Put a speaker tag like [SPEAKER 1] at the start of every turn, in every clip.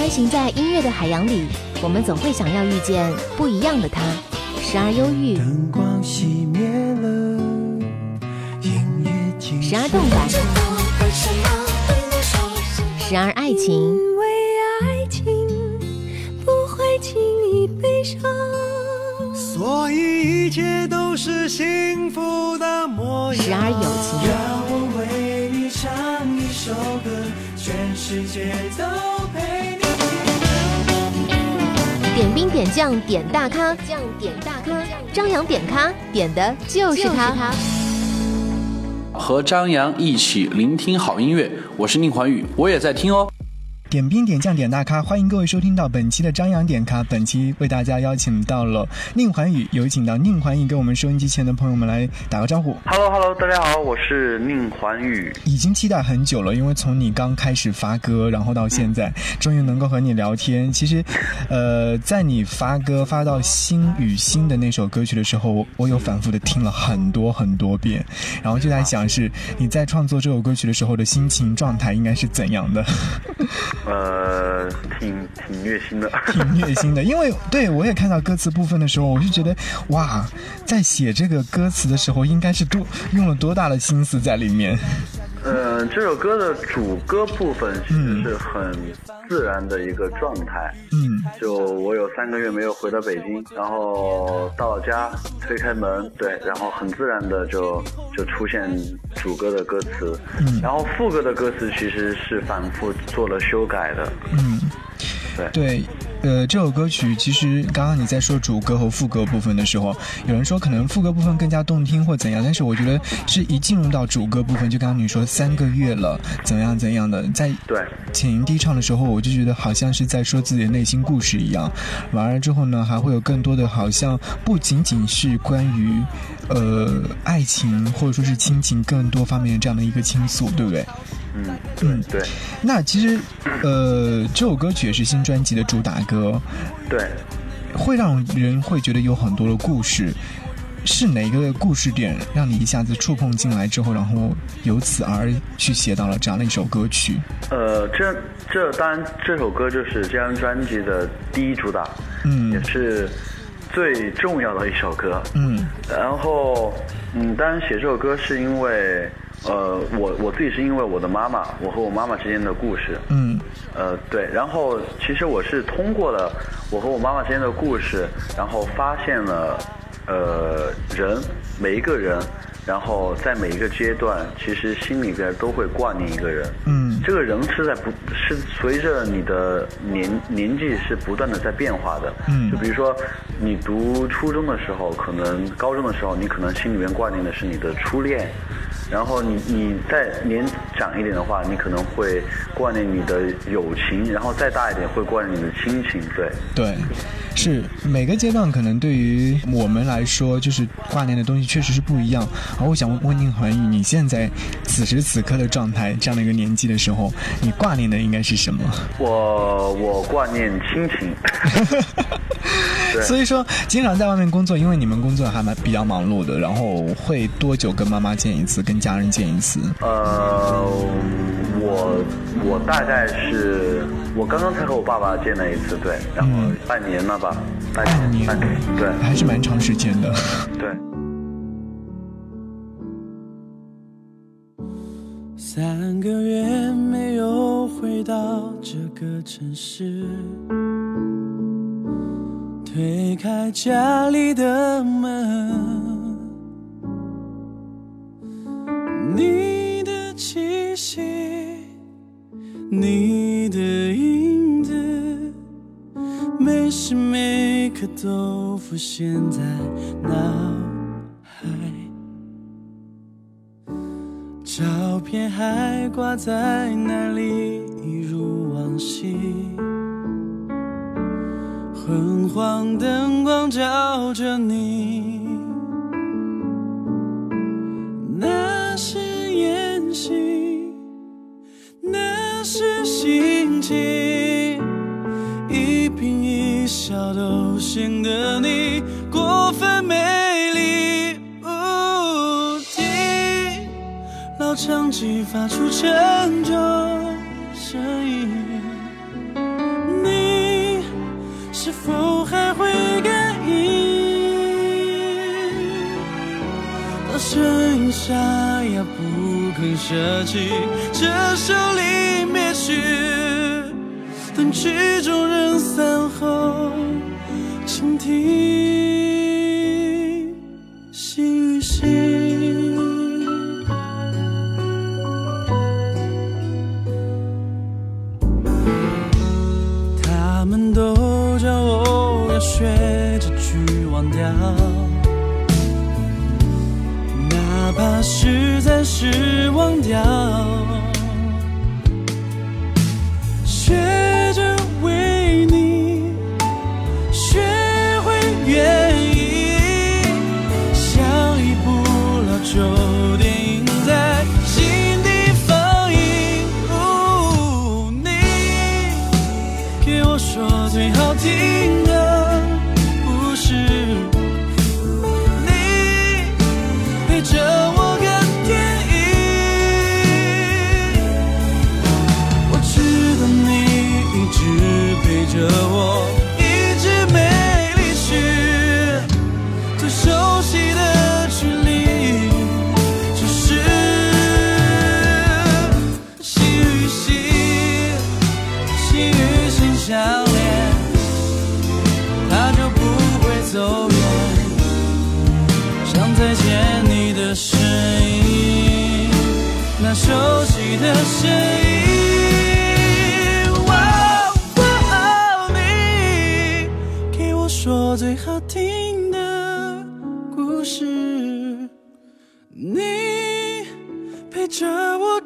[SPEAKER 1] 穿行在音乐的海洋里，我们总会想要遇见不一样的他，时而忧郁，
[SPEAKER 2] 灯光熄灭了，音乐静
[SPEAKER 1] 时而动感，时而爱情，
[SPEAKER 3] 因为爱情不会轻易悲伤。
[SPEAKER 2] 所以一切都是幸福的模样。
[SPEAKER 1] 时而友情，
[SPEAKER 2] 让我为你唱一首歌，全世界都陪你。
[SPEAKER 1] 点兵点将点大咖，将点大咖，张扬点咖点的就是他。
[SPEAKER 4] 和张扬一起聆听好音乐，我是宁环宇，我也在听哦。
[SPEAKER 5] 点兵点将点大咖，欢迎各位收听到本期的张扬点咖。本期为大家邀请到了宁环宇，有请到宁环宇跟我们收音机前的朋友们来打个招呼。
[SPEAKER 6] Hello Hello，大家好，我是宁环宇。
[SPEAKER 5] 已经期待很久了，因为从你刚开始发歌，然后到现在，终于能够和你聊天。其实，呃，在你发歌发到《心与心》的那首歌曲的时候，我我有反复的听了很多很多遍，然后就在想，是你在创作这首歌曲的时候的心情状态应该是怎样的？
[SPEAKER 6] 呃，挺 挺虐心的。
[SPEAKER 5] 挺虐心的，因为对我也看到歌词部分的时候，我就觉得哇，在写这个歌词的时候，应该是多用了多大的心思在里面。
[SPEAKER 6] 呃，这首歌的主歌部分其实是很自然的一个状态。
[SPEAKER 5] 嗯
[SPEAKER 6] 就我有三个月没有回到北京，然后到了家，推开门，对，然后很自然的就就出现主歌的歌词，
[SPEAKER 5] 嗯
[SPEAKER 6] 然后副歌的歌词其实是反复做了修改的，
[SPEAKER 5] 嗯，
[SPEAKER 6] 对。
[SPEAKER 5] 对。呃，这首歌曲其实刚刚你在说主歌和副歌部分的时候，有人说可能副歌部分更加动听或怎样，但是我觉得是一进入到主歌部分，就刚刚你说三个月了，怎样怎样的，在
[SPEAKER 6] 对
[SPEAKER 5] 浅吟低唱的时候，我就觉得好像是在说自己的内心故事一样。完了之后呢，还会有更多的，好像不仅仅是关于呃爱情或者说是亲情更多方面的这样的一个倾诉，对不对？
[SPEAKER 6] 嗯
[SPEAKER 5] 嗯，
[SPEAKER 6] 对
[SPEAKER 5] 那其实呃这首歌曲也是新专辑的主打歌，
[SPEAKER 6] 对，
[SPEAKER 5] 会让人会觉得有很多的故事。是哪个故事点让你一下子触碰进来之后，然后由此而去写到了这样的一首歌曲？
[SPEAKER 6] 呃，这这当然这首歌就是这张专辑的第一主打，
[SPEAKER 5] 嗯
[SPEAKER 6] 也是最重要的一首歌。
[SPEAKER 5] 嗯
[SPEAKER 6] 然后，嗯，当然写这首歌是因为，呃，我我自己是因为我的妈妈，我和我妈妈之间的故事。
[SPEAKER 5] 嗯
[SPEAKER 6] 呃，对，然后其实我是通过了我和我妈妈之间的故事，然后发现了，呃，人每一个人，然后在每一个阶段，其实心里边都会挂念一个人。
[SPEAKER 5] 嗯
[SPEAKER 6] 这个人是在不是随着你的年年纪是不断的在变化的。
[SPEAKER 5] 嗯
[SPEAKER 6] 就比如说你读初中的时候，可能高中的时候，你可能心里面挂念的是你的初恋，然后你你再年长一点的话，你可能会挂念你的友情，然后再大一点会挂念你的亲情。对，
[SPEAKER 5] 对，是每个阶段可能对于我们来说，就是挂念的东西确实是不一样。而我想问问宁环宇，你现在此时此刻的状态，这样的一个年纪的时候，你挂念的应该是什么？
[SPEAKER 6] 我我挂念亲情。
[SPEAKER 5] 所以说，经常在外面工作，因为你们工作还蛮比较忙碌的，然后会多久跟妈妈见一次，跟家人见一次？
[SPEAKER 6] 呃，我我大概是我刚刚才和我爸爸见了一次，对，然后
[SPEAKER 5] 嗯
[SPEAKER 6] 半年了吧，半
[SPEAKER 5] 半年
[SPEAKER 6] 半年，对
[SPEAKER 5] 还是蛮长时间的。
[SPEAKER 6] 对。
[SPEAKER 2] 三个月没有回到这个城市，推开家里的门，你的气息，你每时每刻都浮现在脑海。照片还挂在那里，一如往昔。昏黄灯光照着你，那是演戏，那是心情，笑都显得你过分美丽。呜听老唱机发出沉重声音，你是否还会感应？当声音沙哑，不肯舍弃这首离别曲，等曲终人散，听心与心。他们都叫我要学着去忘掉，哪怕是暂时忘掉，听的故事，你陪着我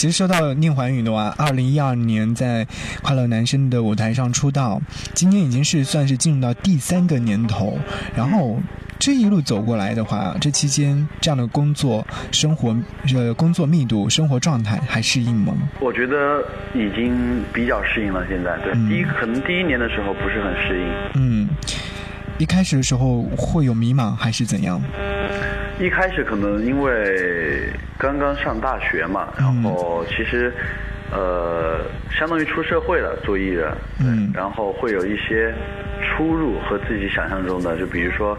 [SPEAKER 5] 其实说到宁桓宇的话，二零一二年在快乐男声的舞台上出道，今年已经是算是进入到第三个年头。然后这一路走过来的话，这期间这样的工作、生活、呃工作密度、生活状态还适应吗？
[SPEAKER 6] 我觉得已经比较适应了。现在对，
[SPEAKER 5] 嗯
[SPEAKER 6] 第一可能第一年的时候不是很适应，
[SPEAKER 5] 嗯，一开始的时候会有迷茫还是怎样？
[SPEAKER 6] 一开始可能因为刚刚上大学嘛，然后其实呃相当于出社会了做艺人，
[SPEAKER 5] 嗯。
[SPEAKER 6] 然后会有一些出入和自己想象中的，就比如说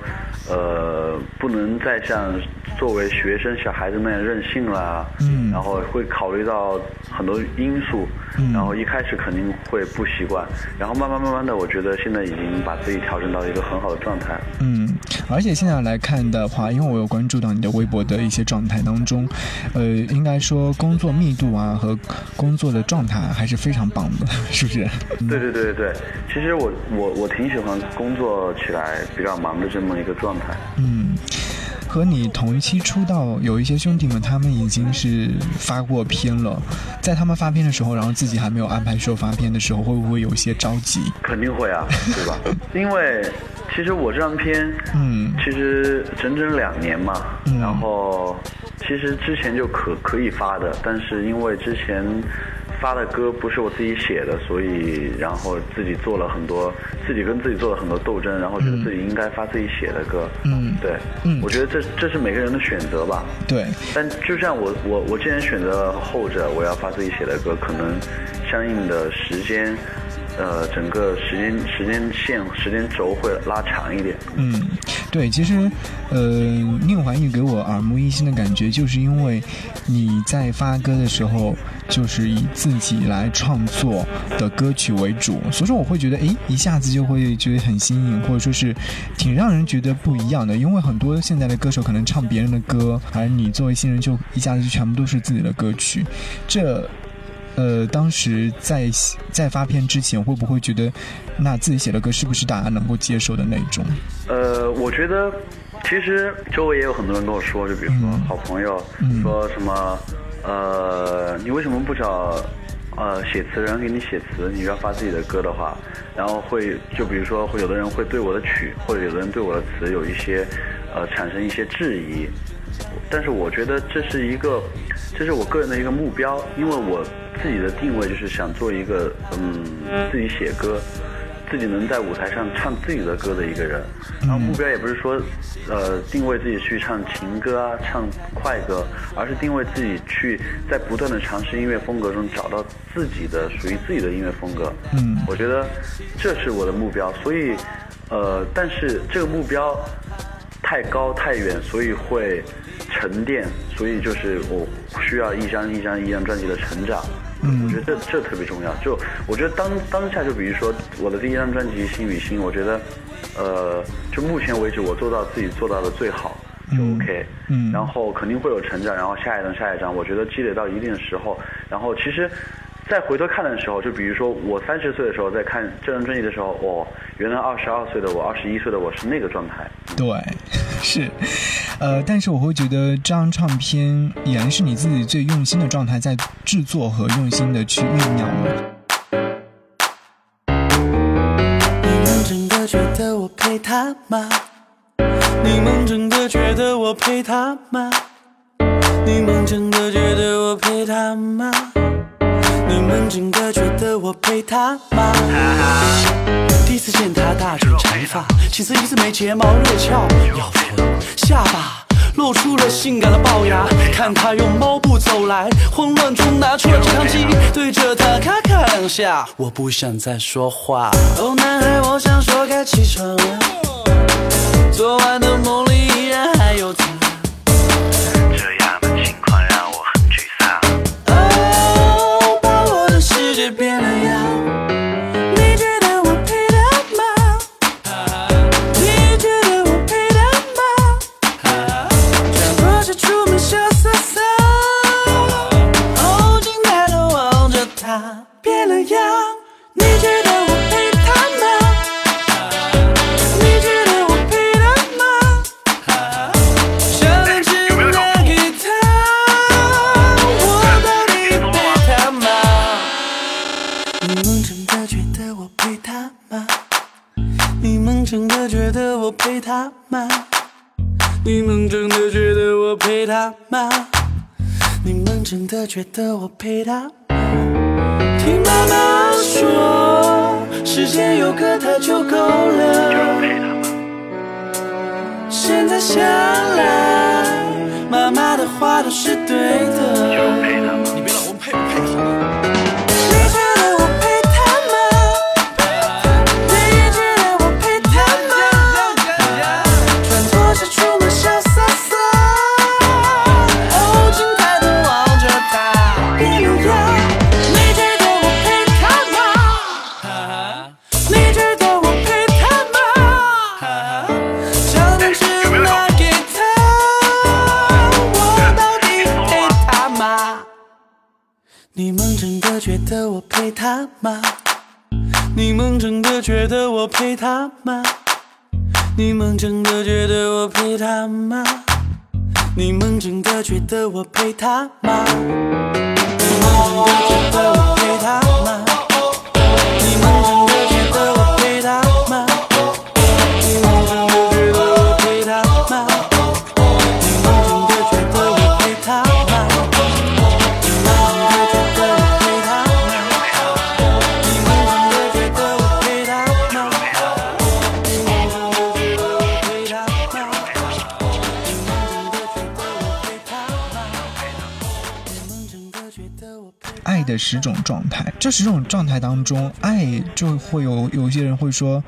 [SPEAKER 6] 呃不能再像作为学生小孩子那样任性啦，
[SPEAKER 5] 嗯
[SPEAKER 6] 然后会考虑到很多因素，
[SPEAKER 5] 嗯
[SPEAKER 6] 然后一开始肯定会不习惯，然后慢慢慢慢的，我觉得现在已经把自己调整到一个很好的状态。
[SPEAKER 5] 嗯，而且现在来看的话，因为我有关注到你的微博的一些状态当中，呃，应该说工作密度啊和工作的状态还是非常棒的，是不是？
[SPEAKER 6] 对对对对对，其实我我我挺喜欢工作起来比较忙的这么一个状态。
[SPEAKER 5] 嗯，和你同期出道有一些兄弟们，他们已经是发过片了，在他们发片的时候，然后自己还没有安排说发片的时候，会不会有一些着急？
[SPEAKER 6] 肯定会啊，对吧？因为其实我这张片，
[SPEAKER 5] 嗯
[SPEAKER 6] 其实整整两年嘛，
[SPEAKER 5] 嗯
[SPEAKER 6] 然后其实之前就可可以发的，但是因为之前发的歌不是我自己写的，所以然后自己做了很多，自己跟自己做了很多斗争，然后觉得自己应该发自己写的歌。
[SPEAKER 5] 嗯。
[SPEAKER 6] 对，
[SPEAKER 5] 嗯。
[SPEAKER 6] 我觉得这这是每个人的选择吧。
[SPEAKER 5] 对，
[SPEAKER 6] 但就像我我我既然选择后者，我要发自己写的歌，可能相应的时间，呃，整个时间时间线时间轴会拉长一点。
[SPEAKER 5] 嗯，对，其实，呃，宁怀玉给我耳目一新的感觉，就是因为你在发歌的时候，就是以自己来创作的歌曲为主，所以说我会觉得，诶，一下子就会觉得很新颖，或者说是挺让人觉得不一样的。因为很多现在的歌手可能唱别人的歌，而你作为新人就一下子就全部都是自己的歌曲，这。呃，呃，当时在在发片之前，会不会觉得那自己写的歌是不是大家能够接受的那种？
[SPEAKER 6] 呃，我觉得其实周围也有很多人跟我说，就比如说
[SPEAKER 5] 嗯
[SPEAKER 6] 好朋友、
[SPEAKER 5] 嗯
[SPEAKER 6] 说什么，呃，你为什么不找呃写词人给你写词？你要发自己的歌的话，然后会就比如说会有的人会对我的曲，或者有的人对我的词有一些呃产生一些质疑，但是我觉得这是一个，这是我个人的一个目标，因为我自己的定位就是想做一个嗯自己写歌。自己能在舞台上唱自己的歌的一个人，然后目标也不是说，呃，定位自己去唱情歌啊，唱快歌，而是定位自己去在不断的尝试音乐风格中找到自己的属于自己的音乐风格。
[SPEAKER 5] 嗯
[SPEAKER 6] 我觉得这是我的目标，所以，呃，但是这个目标太高太远，所以会沉淀，所以就是我需要一张一张一张专辑的成长。
[SPEAKER 5] 嗯
[SPEAKER 6] 我觉得这这特别重要。就我觉得当当下，就比如说我的第一张专辑《心与心》，我觉得，呃，就目前为止我做到自己做到的最好。就
[SPEAKER 5] 嗯
[SPEAKER 6] OK，
[SPEAKER 5] 嗯
[SPEAKER 6] 然后肯定会有成长，然后下一张下一张，我觉得积累到一定的时候，然后其实，再回头看的时候，就比如说我三十岁的时候在看这张专辑的时候，哦，原来二十二岁的我，二十一岁的我是那个状态，
[SPEAKER 5] 对，是，呃，但是我会觉得这张唱片已然是你自己最用心的状态在制作和用心的去酝酿了。
[SPEAKER 2] 你们真的觉得我配他吗？你们真的觉得我配他吗？你们真的觉得我配他吗？你们真的觉得我配他吗？第一次见他大卷长发，青丝一字眉睫毛热翘，咬唇下巴露出了性感的龅牙。看他用猫步走来，慌乱中拿出了照相机，对着他咔咔两下。我不想再说话。哦，男孩，我想说该起床了。昨晚的梦里依然还有他。他吗？你们真的觉得我配他吗？你们真的觉得我配他吗？听妈妈说，世界有个他就够了。现在想来，妈妈的话都是对的。得我配他吗？你们真的觉得我配他吗？你们真的觉得我配他吗？你们真的觉得我配他吗？你们真的觉得我配他吗？
[SPEAKER 5] 爱的十种状态，这十种状态当中，爱就会有有些人会说，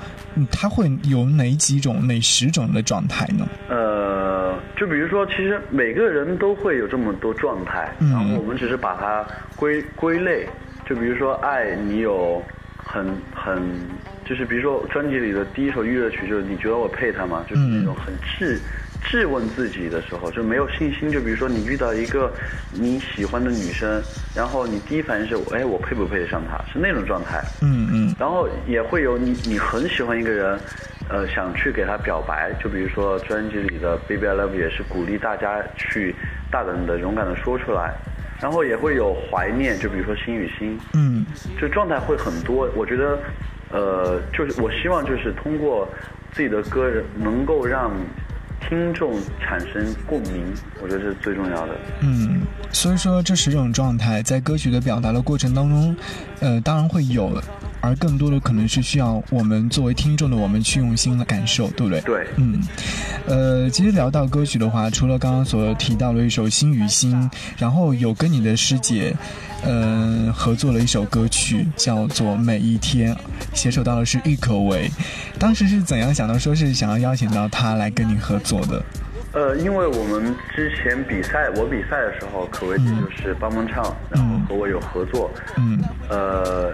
[SPEAKER 5] 他会有哪几种、哪十种的状态呢？
[SPEAKER 6] 呃，就比如说，其实每个人都会有这么多状态，然后我们只是把它归归类。就比如说，爱你有很很，就是比如说专辑里的第一首预热曲，就是你觉得我配他吗？就是那种很质质问自己的时候，就没有信心。就比如说你遇到一个你喜欢的女生，然后你第一反应是，哎，我配不配得上她？是那种状态。
[SPEAKER 5] 嗯嗯
[SPEAKER 6] 然后也会有你你很喜欢一个人，呃，想去给他表白，就比如说专辑里的《Baby I Love You》也是鼓励大家去大胆的、勇敢的说出来，然后也会有怀念，就比如说心与心，
[SPEAKER 5] 嗯
[SPEAKER 6] 就状态会很多。我觉得，呃，就是我希望就是通过自己的歌能够让听众产生共鸣，我觉得是最重要的。
[SPEAKER 5] 嗯，所以说这十种状态在歌曲的表达的过程当中，呃，当然会有，而更多的可能是需要我们作为听众的我们去用心的感受，对不对？
[SPEAKER 6] 对，
[SPEAKER 5] 嗯，呃，其实聊到歌曲的话，除了刚刚所提到的一首《心与心》，然后有跟你的师姐，呃，合作了一首歌曲，叫做《每一天》，携手到的是郁可唯。当时是怎样想到说是想要邀请到她来跟你合作的？
[SPEAKER 6] 呃，因为我们之前比赛，我比赛的时候，可谓姐就是帮忙唱，然后和我有合作。
[SPEAKER 5] 嗯
[SPEAKER 6] 呃，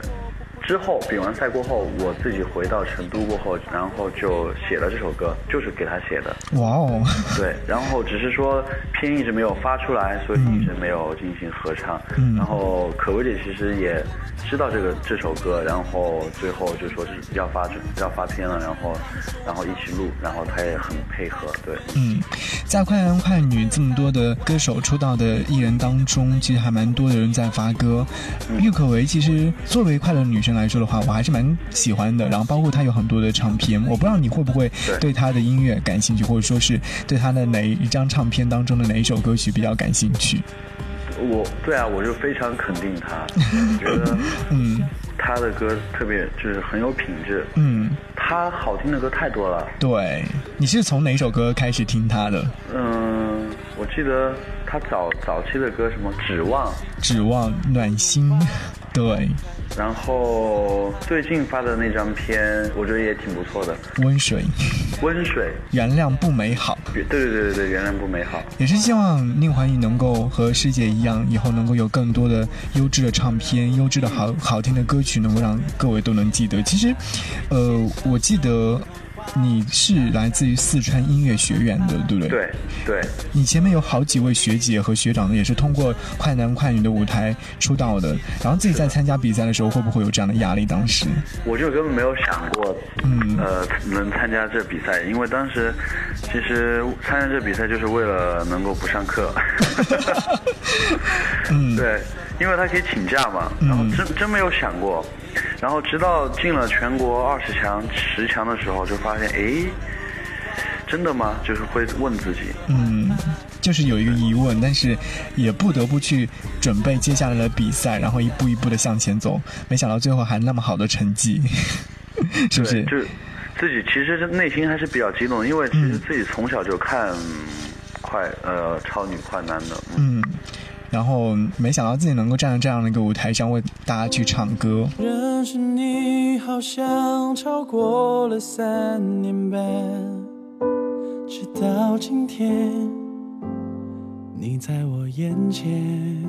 [SPEAKER 6] 之后比完赛过后，我自己回到成都过后，然后就写了这首歌，就是给他写的。
[SPEAKER 5] 哇哦，
[SPEAKER 6] 对，然后只是说片一直没有发出来，所以一直没有进行合唱。
[SPEAKER 5] 嗯
[SPEAKER 6] 然后可薇姐其实也知道这个这首歌，然后最后就说是要发要发片了，然后然后一起录，然后她也很配合，对。
[SPEAKER 5] 嗯，在快男快女这么多的歌手出道的艺人当中，其实还蛮多的人在发歌。郁可唯其实作为快乐女生来说的话，我还是蛮喜欢的。然后包括他有很多的唱片，我不知道你会不会
[SPEAKER 6] 对
[SPEAKER 5] 他的音乐感兴趣，或者说是对他的哪一张唱片当中的哪一首歌曲比较感兴趣？
[SPEAKER 6] 我对啊，我就非常肯定他，觉得
[SPEAKER 5] 嗯
[SPEAKER 6] 他的歌特别就是很有品质，
[SPEAKER 5] 嗯，
[SPEAKER 6] 他好听的歌太多了。
[SPEAKER 5] 对，你是从哪首歌开始听他的？
[SPEAKER 6] 嗯，我记得他早早期的歌什么《指望》，
[SPEAKER 5] 指望暖心，对，
[SPEAKER 6] 然后最近发的那张片，我觉得也挺不错的，
[SPEAKER 5] 温水，《
[SPEAKER 6] 温水
[SPEAKER 5] 原谅不美好。》。
[SPEAKER 6] 对对对对对，原谅不美好。
[SPEAKER 5] 也是希望宁环宇能够和师姐一样，以后能够有更多的优质的唱片、优质的好好听的歌曲，能够让各位都能记得。其实，呃，我记得你是来自于四川音乐学院的，对不对？。
[SPEAKER 6] 对对，
[SPEAKER 5] 你前面有好几位学姐和学长呢，也是通过快男快女的舞台出道的。然后自己在参加比赛的时候，会不会有这样的压力？当时，
[SPEAKER 6] 我就根本没有想过，
[SPEAKER 5] 嗯
[SPEAKER 6] 呃，能参加这比赛，因为当时其实参加这比赛就是为了能够不上课。
[SPEAKER 5] 嗯，
[SPEAKER 6] 对，因为他可以请假嘛，然后真真没有想过，然后直到进了全国二十强、十强的时候，就发现，哎，真的吗？就是会问自己，
[SPEAKER 5] 嗯，就是有一个疑问，但是也不得不去准备接下来的比赛，然后一步一步的向前走。没想到最后还那么好的成绩，是不是？
[SPEAKER 6] 就自己其实内心还是比较激动，因为其实自己从小就看快呃超女快男的，嗯
[SPEAKER 5] 嗯，然后没想到自己能够站在这样的一个舞台上为大家去唱歌。
[SPEAKER 2] 认识你好像超过了三年半，直到今天，你在我眼前，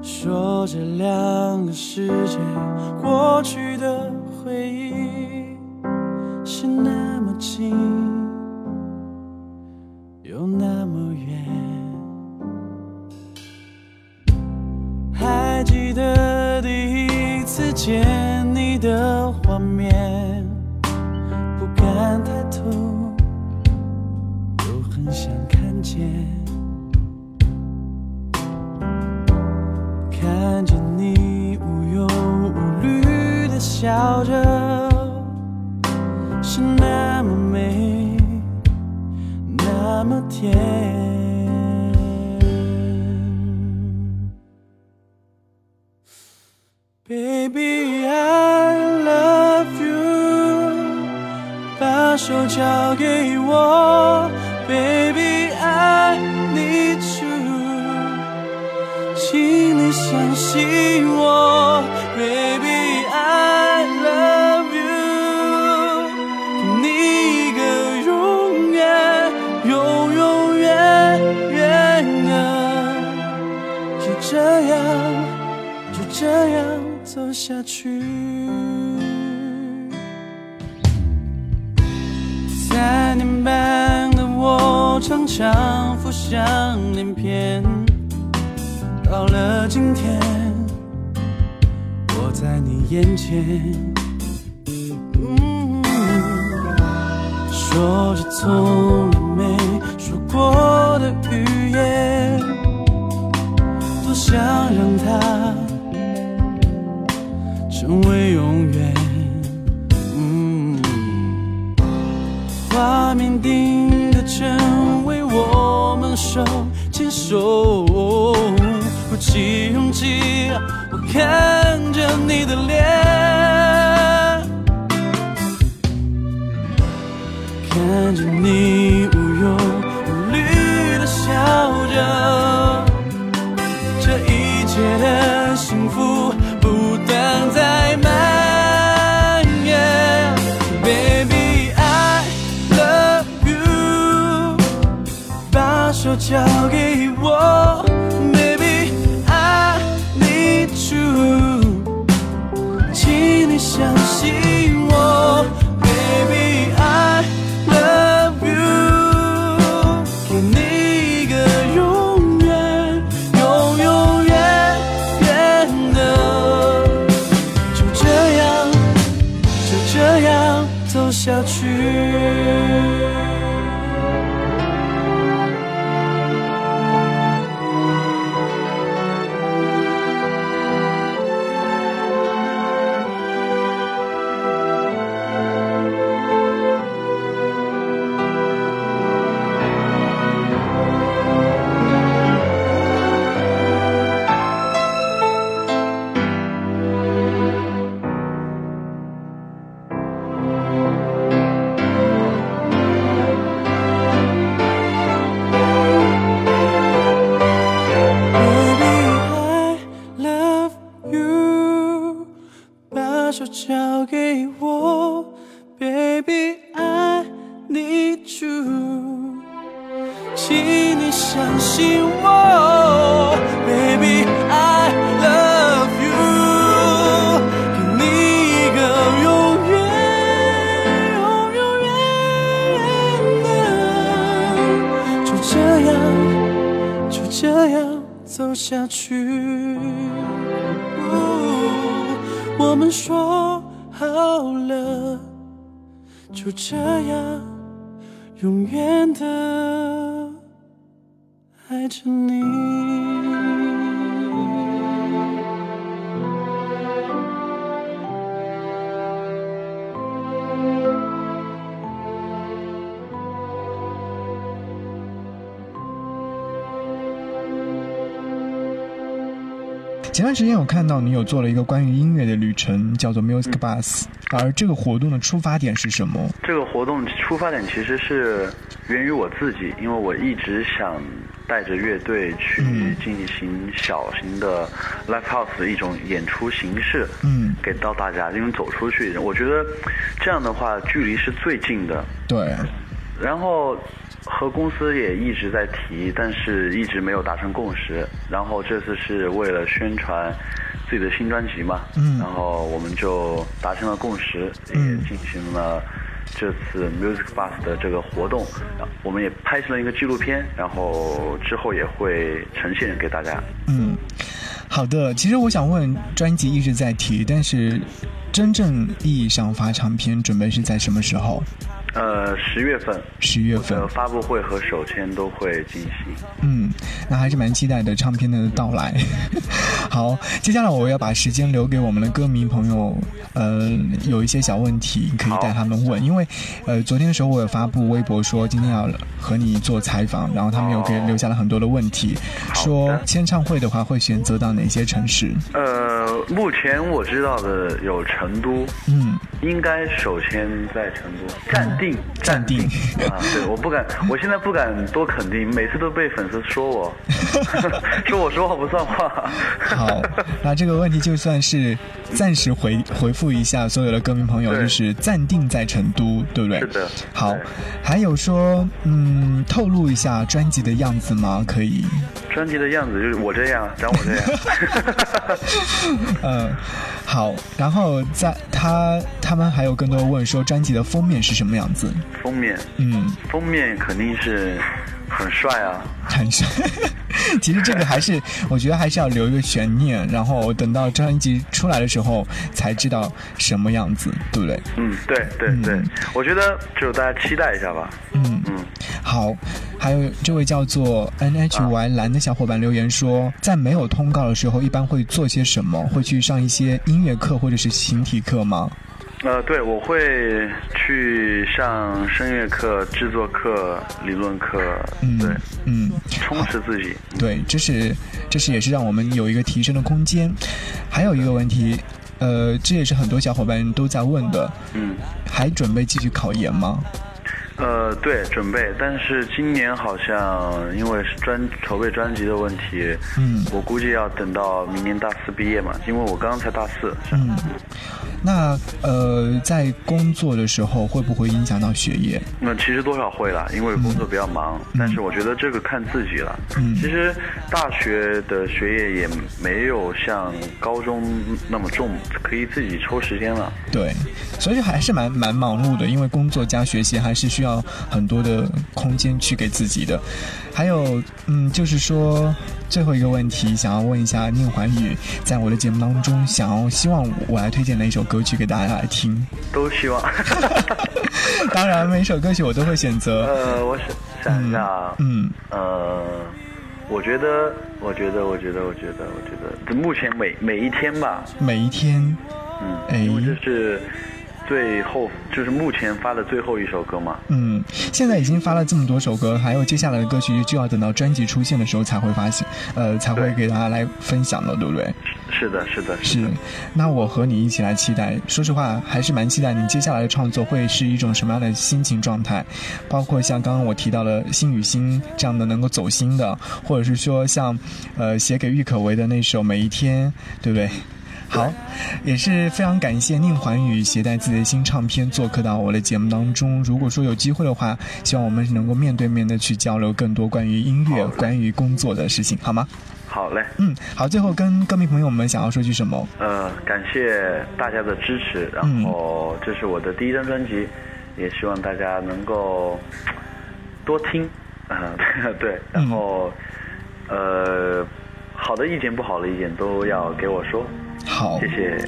[SPEAKER 2] 说这两个世界过去的回忆是那么近，画面，不敢抬头，又很想看见。看见你无忧无虑的笑着，是那么美，那么甜。Baby, 把手交给我。Baby, I need you，请你相信我。Baby, I love you，给你一个永远，永永远远啊，就这样。就这样走下去。常常浮想联翩。到了今天，我在你眼前。嗯，说着从来没说过的语言，need you，请你相信我。Baby, I love you，给你一个永远、永永远远的，就这样。就这样走下去。我们说好了，就这样永远的爱着你。
[SPEAKER 5] 前段时间我看到你有做了一个关于音乐的旅程，叫做 Music Bus，、而这个活动的出发点是什么？
[SPEAKER 6] 这个活动出发点其实是源于我自己，因为我一直想带着乐队去
[SPEAKER 5] 嗯
[SPEAKER 6] 进行小型的 live house 的一种演出形式，
[SPEAKER 5] 嗯，
[SPEAKER 6] 给到大家，因为走出去，我觉得这样的话距离是最近的。
[SPEAKER 5] 对，
[SPEAKER 6] 然后和公司也一直在提，但是一直没有达成共识。然后这次是为了宣传自己的新专辑嘛，
[SPEAKER 5] 嗯
[SPEAKER 6] 然后我们就达成了共识，也
[SPEAKER 5] 嗯
[SPEAKER 6] 进行了这次 Music Bus 的这个活动。我们也拍成了一个纪录片，然后之后也会呈现给大家。
[SPEAKER 5] 嗯，好的。其实我想问，专辑一直在提，但是真正意义上发唱片准备是在什么时候？
[SPEAKER 6] 呃，十月份，
[SPEAKER 5] 十月份
[SPEAKER 6] 呃，发布会和首签都会进行。
[SPEAKER 5] 嗯，那还是蛮期待的唱片的到来。好，接下来我要把时间留给我们的歌迷朋友，呃，有一些小问题可以带他们问，因为呃，昨天的时候我有发布微博说今天要和你做采访，然后他们有给
[SPEAKER 6] 哦
[SPEAKER 5] 留下了很多的问题，说签唱会的话会选择到哪些城市？
[SPEAKER 6] 呃，目前我知道的有成都，
[SPEAKER 5] 嗯，
[SPEAKER 6] 应该首先在成都暂定，
[SPEAKER 5] 暂定
[SPEAKER 6] 啊，对，我不敢，我现在不敢多肯定，每次都被粉丝说我，说我说话不算话。
[SPEAKER 5] 好，那这个问题就算是暂时回回复一下所有的歌迷朋友，就是暂定在成都，对不对？
[SPEAKER 6] 是的
[SPEAKER 5] 好，还有说，嗯，透露一下专辑的样子吗？可以。
[SPEAKER 6] 专辑的样子就是我这样，长我这样。
[SPEAKER 5] 嗯，好，然后在他他们还有更多问说专辑的封面是什么样子？
[SPEAKER 6] 封面，
[SPEAKER 5] 嗯，
[SPEAKER 6] 封面肯定是很帅啊。
[SPEAKER 5] 很帅。其实这个还是 我觉得还是要留一个悬念，然后等到专辑出来的时候才知道什么样子，对不对？
[SPEAKER 6] 嗯，对对对，我觉得就大家期待一下吧。
[SPEAKER 5] 嗯
[SPEAKER 6] 嗯，
[SPEAKER 5] 好，还有这位叫做 N H Y 蓝的小伙伴留言说，在没有通告的时候，一般会做些什么？会去上一些音乐课或者是形体课吗？
[SPEAKER 6] 呃，对，我会去上声乐课、制作课、理论课，
[SPEAKER 5] 嗯，
[SPEAKER 6] 对，
[SPEAKER 5] 嗯，
[SPEAKER 6] 充实自己。
[SPEAKER 5] 对，这是这是也是让我们有一个提升的空间。还有一个问题，呃，这也是很多小伙伴都在问的，
[SPEAKER 6] 嗯，
[SPEAKER 5] 还准备继续考研吗？
[SPEAKER 6] 呃，对，准备，但是今年好像因为是专筹备专辑的问题，
[SPEAKER 5] 嗯
[SPEAKER 6] 我估计要等到明年大四毕业嘛，因为我刚刚才大四。
[SPEAKER 5] 嗯，那呃，在工作的时候会不会影响到学业？
[SPEAKER 6] 那其实多少会啦，因为工作比较忙，但是我觉得这个看自己了。
[SPEAKER 5] 嗯
[SPEAKER 6] 其实大学的学业也没有像高中那么重，可以自己抽时间了。
[SPEAKER 5] 对，所以还是蛮蛮忙碌的，因为工作加学习还是需要很多的空间去给自己的。还有，嗯，就是说最后一个问题，想要问一下宁环宇，在我的节目当中，想要希望我来推荐哪一首歌曲给大家来听？
[SPEAKER 6] 都希望。
[SPEAKER 5] 当然，每一首歌曲我都会选择。
[SPEAKER 6] 呃，我想想一下啊，
[SPEAKER 5] 嗯
[SPEAKER 6] 呃，我觉得，我觉得，我觉得，我觉得，我觉得，目前每每一天吧，
[SPEAKER 5] 每一天，
[SPEAKER 6] 嗯，
[SPEAKER 5] 哎
[SPEAKER 6] 因为这是最后，就是目前发的最后一首歌嘛。
[SPEAKER 5] 嗯，现在已经发了这么多首歌，还有接下来的歌曲就要等到专辑出现的时候才会发行，呃，才会给大家来分享的，对不对？
[SPEAKER 6] 是的，是的，
[SPEAKER 5] 是
[SPEAKER 6] 的。，
[SPEAKER 5] 那我和你一起来期待。说实话，还是蛮期待你接下来的创作会是一种什么样的心情状态，包括像刚刚我提到的《心与心》这样的能够走心的，或者是说像，呃，写给郁可唯的那首《每一天》，对不对？好，也是非常感谢宁环宇携带自己的新唱片做客到我的节目当中。如果说有机会的话，希望我们能够面对面的去交流更多关于音乐、关于工作的事情，好吗？
[SPEAKER 6] 好嘞，
[SPEAKER 5] 嗯，好，最后跟歌迷朋友们想要说句什么？
[SPEAKER 6] 呃，感谢大家的支持，然
[SPEAKER 5] 嗯。
[SPEAKER 6] 后这是我的第一张专辑，也希望大家能够多听，啊、对，然后、呃，好的意见、不好的意见都要给我说，
[SPEAKER 5] 好，
[SPEAKER 6] 谢谢，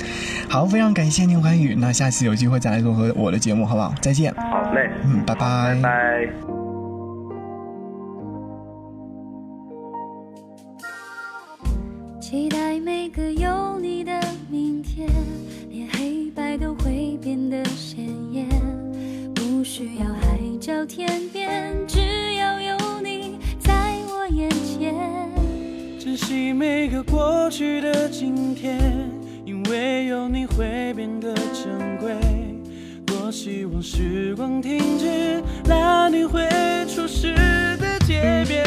[SPEAKER 5] 好，非常感谢宁环宇。那下次有机会再来做和我的节目，好不好？再见。
[SPEAKER 6] 好嘞，
[SPEAKER 5] 嗯，拜拜。
[SPEAKER 6] 拜拜。
[SPEAKER 3] 期待每个有你的明天，连黑白都会变得鲜艳。不需要海角天边，只
[SPEAKER 2] 过去的今天，因为有你会变得珍贵。多希望时光停止，拉你回初始的街边。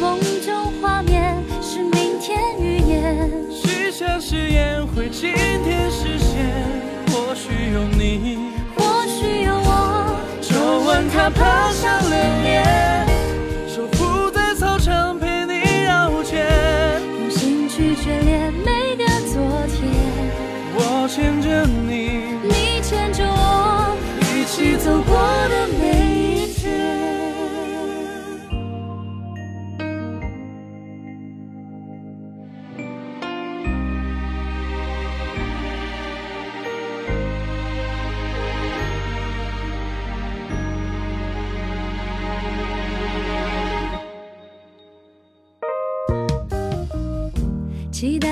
[SPEAKER 3] 梦中画面是明天预言，
[SPEAKER 2] 许下誓言会今天实现，或许有你，
[SPEAKER 3] 或许有我，
[SPEAKER 2] 昨晚他爬上了脸，
[SPEAKER 3] 期待